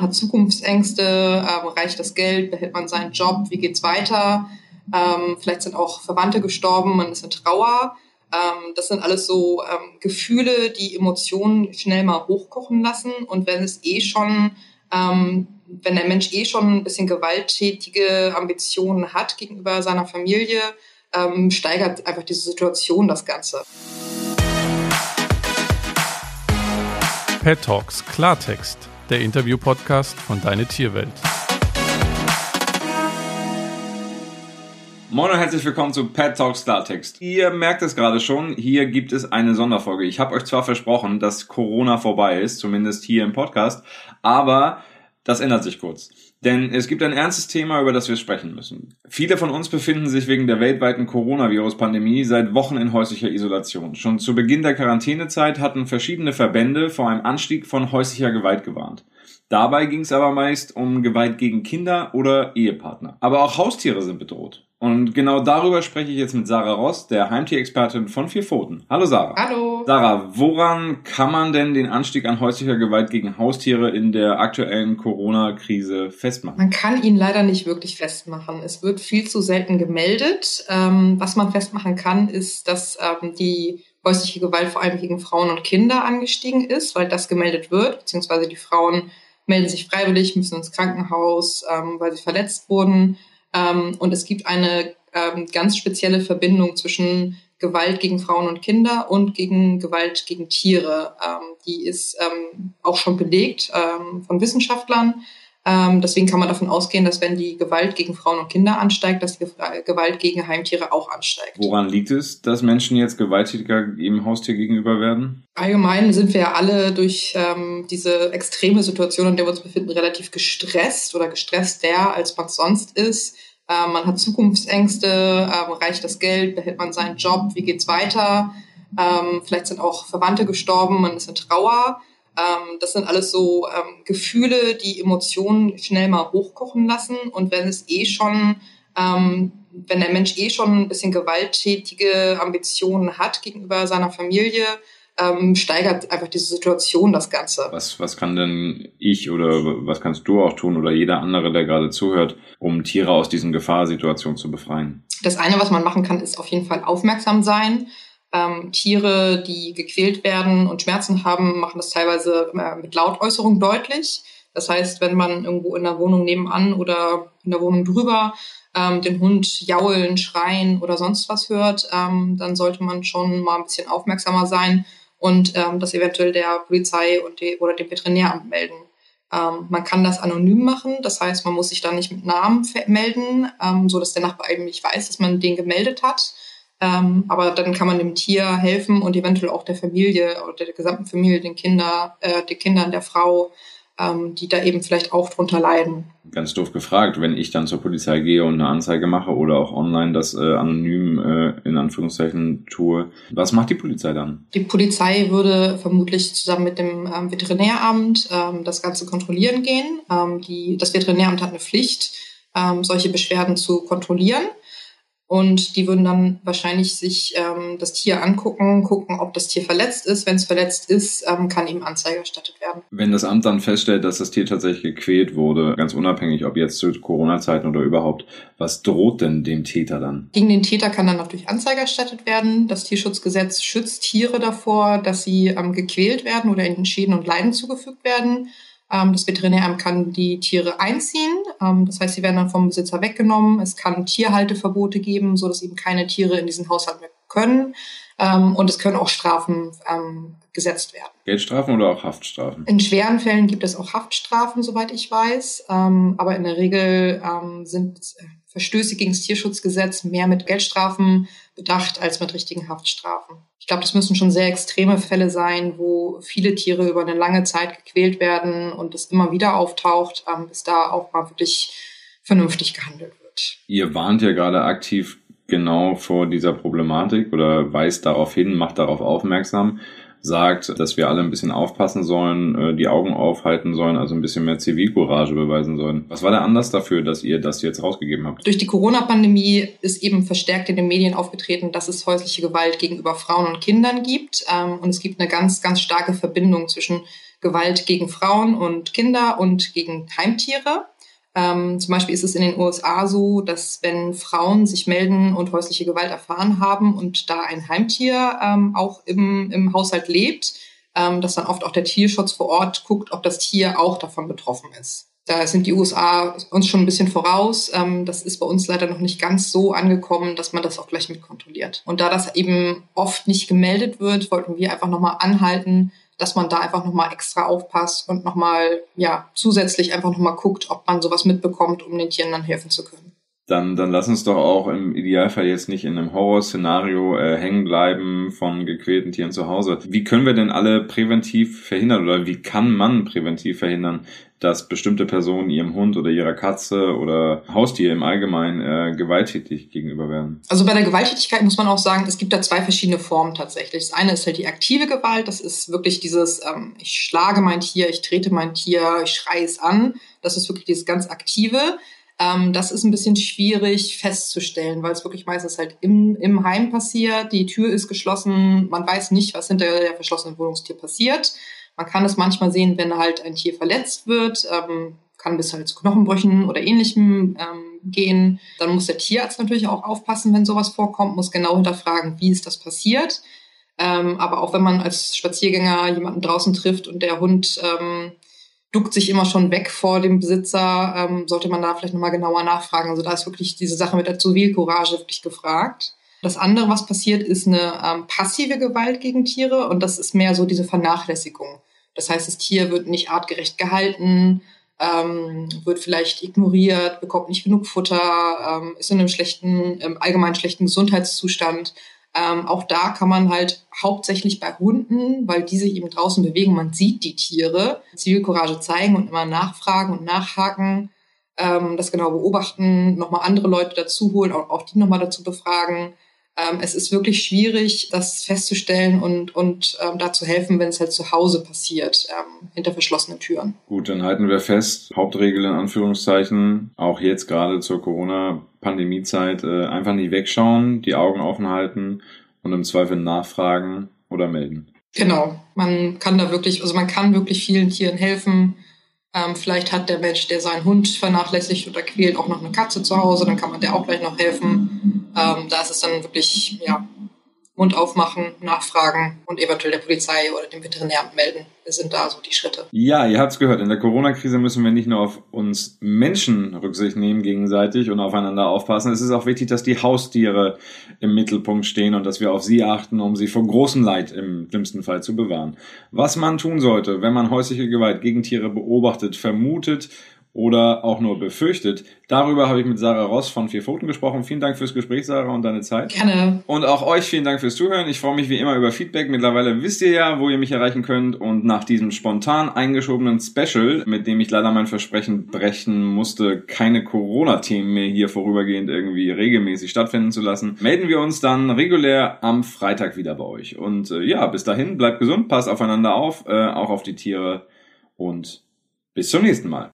man hat Zukunftsängste, ähm, reicht das Geld, behält man seinen Job, wie geht's weiter? Ähm, vielleicht sind auch Verwandte gestorben, man ist in Trauer. Ähm, das sind alles so ähm, Gefühle, die Emotionen schnell mal hochkochen lassen. Und wenn es eh schon, ähm, wenn der Mensch eh schon ein bisschen gewalttätige Ambitionen hat gegenüber seiner Familie, ähm, steigert einfach diese Situation das Ganze. Pet Talks Klartext, der Interview-Podcast von Deine Tierwelt. Moin und herzlich willkommen zu Pet Talks Klartext. Ihr merkt es gerade schon, hier gibt es eine Sonderfolge. Ich habe euch zwar versprochen, dass Corona vorbei ist, zumindest hier im Podcast, aber das ändert sich kurz. Denn es gibt ein ernstes Thema, über das wir sprechen müssen. Viele von uns befinden sich wegen der weltweiten Coronavirus-Pandemie seit Wochen in häuslicher Isolation. Schon zu Beginn der Quarantänezeit hatten verschiedene Verbände vor einem Anstieg von häuslicher Gewalt gewarnt. Dabei ging es aber meist um Gewalt gegen Kinder oder Ehepartner. Aber auch Haustiere sind bedroht. Und genau darüber spreche ich jetzt mit Sarah Ross, der Heimtierexpertin von Vier Pfoten. Hallo Sarah. Hallo. Sarah, woran kann man denn den Anstieg an häuslicher Gewalt gegen Haustiere in der aktuellen Corona-Krise festmachen? Man kann ihn leider nicht wirklich festmachen. Es wird viel zu selten gemeldet. Ähm, was man festmachen kann, ist, dass ähm, die häusliche Gewalt vor allem gegen Frauen und Kinder angestiegen ist, weil das gemeldet wird, beziehungsweise die Frauen melden sich freiwillig, müssen ins Krankenhaus, ähm, weil sie verletzt wurden. Ähm, und es gibt eine ähm, ganz spezielle Verbindung zwischen Gewalt gegen Frauen und Kinder und gegen Gewalt gegen Tiere. Ähm, die ist ähm, auch schon belegt ähm, von Wissenschaftlern. Ähm, deswegen kann man davon ausgehen, dass wenn die Gewalt gegen Frauen und Kinder ansteigt, dass die Gewalt gegen Heimtiere auch ansteigt. Woran liegt es, dass Menschen jetzt gewalttätiger im Haustier gegenüber werden? Allgemein sind wir ja alle durch ähm, diese extreme Situation, in der wir uns befinden, relativ gestresst oder gestresster, als man sonst ist. Ähm, man hat Zukunftsängste, ähm, reicht das Geld, behält man seinen Job, wie geht's weiter? Ähm, vielleicht sind auch Verwandte gestorben, man ist in Trauer. Ähm, das sind alles so ähm, Gefühle, die Emotionen schnell mal hochkochen lassen. Und wenn es eh schon, ähm, wenn der Mensch eh schon ein bisschen gewalttätige Ambitionen hat gegenüber seiner Familie, ähm, steigert einfach diese Situation das Ganze. Was, was kann denn ich oder was kannst du auch tun oder jeder andere, der gerade zuhört, um Tiere aus diesen Gefahrsituationen zu befreien? Das eine, was man machen kann, ist auf jeden Fall aufmerksam sein. Ähm, Tiere, die gequält werden und Schmerzen haben, machen das teilweise äh, mit Lautäußerung deutlich. Das heißt, wenn man irgendwo in der Wohnung nebenan oder in der Wohnung drüber ähm, den Hund jaulen, schreien oder sonst was hört, ähm, dann sollte man schon mal ein bisschen aufmerksamer sein und ähm, das eventuell der Polizei und die, oder dem Veterinäramt melden. Ähm, man kann das anonym machen, das heißt, man muss sich dann nicht mit Namen melden, ähm, so dass der Nachbar eigentlich weiß, dass man den gemeldet hat. Ähm, aber dann kann man dem Tier helfen und eventuell auch der Familie oder der gesamten Familie, den Kinder, äh, den Kindern der Frau, ähm, die da eben vielleicht auch drunter leiden. Ganz doof gefragt, wenn ich dann zur Polizei gehe und eine Anzeige mache oder auch online das äh, anonym äh, in Anführungszeichen tue, was macht die Polizei dann? Die Polizei würde vermutlich zusammen mit dem ähm, Veterinäramt ähm, das Ganze kontrollieren gehen. Ähm, die, das Veterinäramt hat eine Pflicht, ähm, solche Beschwerden zu kontrollieren. Und die würden dann wahrscheinlich sich ähm, das Tier angucken, gucken, ob das Tier verletzt ist. Wenn es verletzt ist, ähm, kann ihm Anzeige erstattet werden. Wenn das Amt dann feststellt, dass das Tier tatsächlich gequält wurde, ganz unabhängig, ob jetzt zu Corona-Zeiten oder überhaupt, was droht denn dem Täter dann? Gegen den Täter kann dann natürlich Anzeige erstattet werden. Das Tierschutzgesetz schützt Tiere davor, dass sie ähm, gequält werden oder ihnen Schäden und Leiden zugefügt werden. Ähm, das Veterinäramt kann die Tiere einziehen. Ähm, das heißt, sie werden dann vom Besitzer weggenommen. Es kann Tierhalteverbote geben, so dass eben keine Tiere in diesen Haushalt mehr können. Ähm, und es können auch Strafen gesetzt werden. Geldstrafen oder auch Haftstrafen? In schweren Fällen gibt es auch Haftstrafen, soweit ich weiß. aber in der Regel sind äh, Verstöße gegen das Tierschutzgesetz mehr mit Geldstrafen bedacht als mit richtigen Haftstrafen. Ich glaube, das müssen schon sehr extreme Fälle sein, wo viele Tiere über eine lange Zeit gequält werden und es immer wieder auftaucht, ähm, bis da auch mal wirklich vernünftig gehandelt wird. Ihr warnt ja gerade aktiv genau vor dieser Problematik oder weist darauf hin, macht darauf aufmerksam sagt, dass wir alle ein bisschen aufpassen sollen, äh, die Augen aufhalten sollen, also ein bisschen mehr Zivilcourage beweisen sollen. Was war der Anlass dafür, dass ihr das jetzt rausgegeben habt? Durch die Corona-Pandemie ist eben verstärkt in den Medien aufgetreten, dass es häusliche Gewalt gegenüber Frauen und Kindern gibt. Ähm, und es gibt eine ganz, ganz starke Verbindung zwischen Gewalt gegen Frauen und Kinder und gegen Heimtiere. Ähm, zum Beispiel ist es in den USA so, dass wenn Frauen sich melden und häusliche Gewalt erfahren haben und da ein Heimtier ähm, auch im, im Haushalt lebt, ähm, dass dann oft auch der Tierschutz vor Ort guckt, ob das Tier auch davon betroffen ist. Da sind die USA uns schon ein bisschen voraus. Ähm, das ist bei uns leider noch nicht ganz so angekommen, dass man das auch gleich mit kontrolliert. Und da das eben oft nicht gemeldet wird, wollten wir einfach nochmal anhalten, dass man da einfach nochmal extra aufpasst und nochmal, ja, zusätzlich einfach nochmal guckt, ob man sowas mitbekommt, um den Tieren dann helfen zu können. Dann, dann lass uns doch auch im Idealfall jetzt nicht in einem Horrorszenario äh, hängen bleiben von gequälten Tieren zu Hause. Wie können wir denn alle präventiv verhindern oder wie kann man präventiv verhindern, dass bestimmte Personen ihrem Hund oder ihrer Katze oder Haustier im Allgemeinen äh, gewalttätig gegenüber werden? Also bei der Gewalttätigkeit muss man auch sagen, es gibt da zwei verschiedene Formen tatsächlich. Das eine ist halt die aktive Gewalt, das ist wirklich dieses, ähm, ich schlage mein Tier, ich trete mein Tier, ich schreie es an. Das ist wirklich dieses ganz aktive. Ähm, das ist ein bisschen schwierig festzustellen, weil es wirklich meistens halt im, im Heim passiert, die Tür ist geschlossen, man weiß nicht, was hinter der verschlossenen Wohnungstür passiert. Man kann es manchmal sehen, wenn halt ein Tier verletzt wird, ähm, kann bis halt zu Knochenbrüchen oder ähnlichem ähm, gehen. Dann muss der Tierarzt natürlich auch aufpassen, wenn sowas vorkommt, muss genau hinterfragen, wie ist das passiert. Ähm, aber auch wenn man als Spaziergänger jemanden draußen trifft und der Hund ähm, duckt sich immer schon weg vor dem Besitzer, ähm, sollte man da vielleicht nochmal genauer nachfragen. Also da ist wirklich diese Sache mit der Zivilcourage wirklich gefragt. Das andere, was passiert, ist eine ähm, passive Gewalt gegen Tiere und das ist mehr so diese Vernachlässigung. Das heißt, das Tier wird nicht artgerecht gehalten, ähm, wird vielleicht ignoriert, bekommt nicht genug Futter, ähm, ist in einem schlechten, ähm, allgemein schlechten Gesundheitszustand. Ähm, auch da kann man halt hauptsächlich bei Hunden, weil die sich eben draußen bewegen, man sieht die Tiere, Zivilcourage zeigen und immer nachfragen und nachhaken, ähm, das genau beobachten, nochmal andere Leute dazu holen, auch, auch die nochmal dazu befragen. Ähm, es ist wirklich schwierig, das festzustellen und, und ähm, da zu helfen, wenn es halt zu Hause passiert, ähm, hinter verschlossenen Türen. Gut, dann halten wir fest, Hauptregel in Anführungszeichen, auch jetzt gerade zur Corona-Pandemie-Zeit, äh, einfach nicht wegschauen, die Augen offen halten und im Zweifel nachfragen oder melden. Genau, man kann da wirklich, also man kann wirklich vielen Tieren helfen. Ähm, vielleicht hat der Mensch, der seinen Hund vernachlässigt oder quält, auch noch eine Katze zu Hause, dann kann man der auch gleich noch helfen. Ähm, da ist es dann wirklich, ja, Mund aufmachen, nachfragen und eventuell der Polizei oder dem Veterinäramt melden. Das sind da so die Schritte. Ja, ihr habt's gehört. In der Corona-Krise müssen wir nicht nur auf uns Menschen Rücksicht nehmen gegenseitig und aufeinander aufpassen. Es ist auch wichtig, dass die Haustiere im Mittelpunkt stehen und dass wir auf sie achten, um sie vor großem Leid im schlimmsten Fall zu bewahren. Was man tun sollte, wenn man häusliche Gewalt gegen Tiere beobachtet, vermutet oder auch nur befürchtet. Darüber habe ich mit Sarah Ross von Vier Pfoten gesprochen. Vielen Dank fürs Gespräch, Sarah, und deine Zeit. Gerne. Und auch euch vielen Dank fürs Zuhören. Ich freue mich wie immer über Feedback. Mittlerweile wisst ihr ja, wo ihr mich erreichen könnt. Und nach diesem spontan eingeschobenen Special, mit dem ich leider mein Versprechen brechen musste, keine Corona-Themen mehr hier vorübergehend irgendwie regelmäßig stattfinden zu lassen, melden wir uns dann regulär am Freitag wieder bei euch. Und äh, ja, bis dahin, bleibt gesund, passt aufeinander auf, äh, auch auf die Tiere und bis zum nächsten Mal.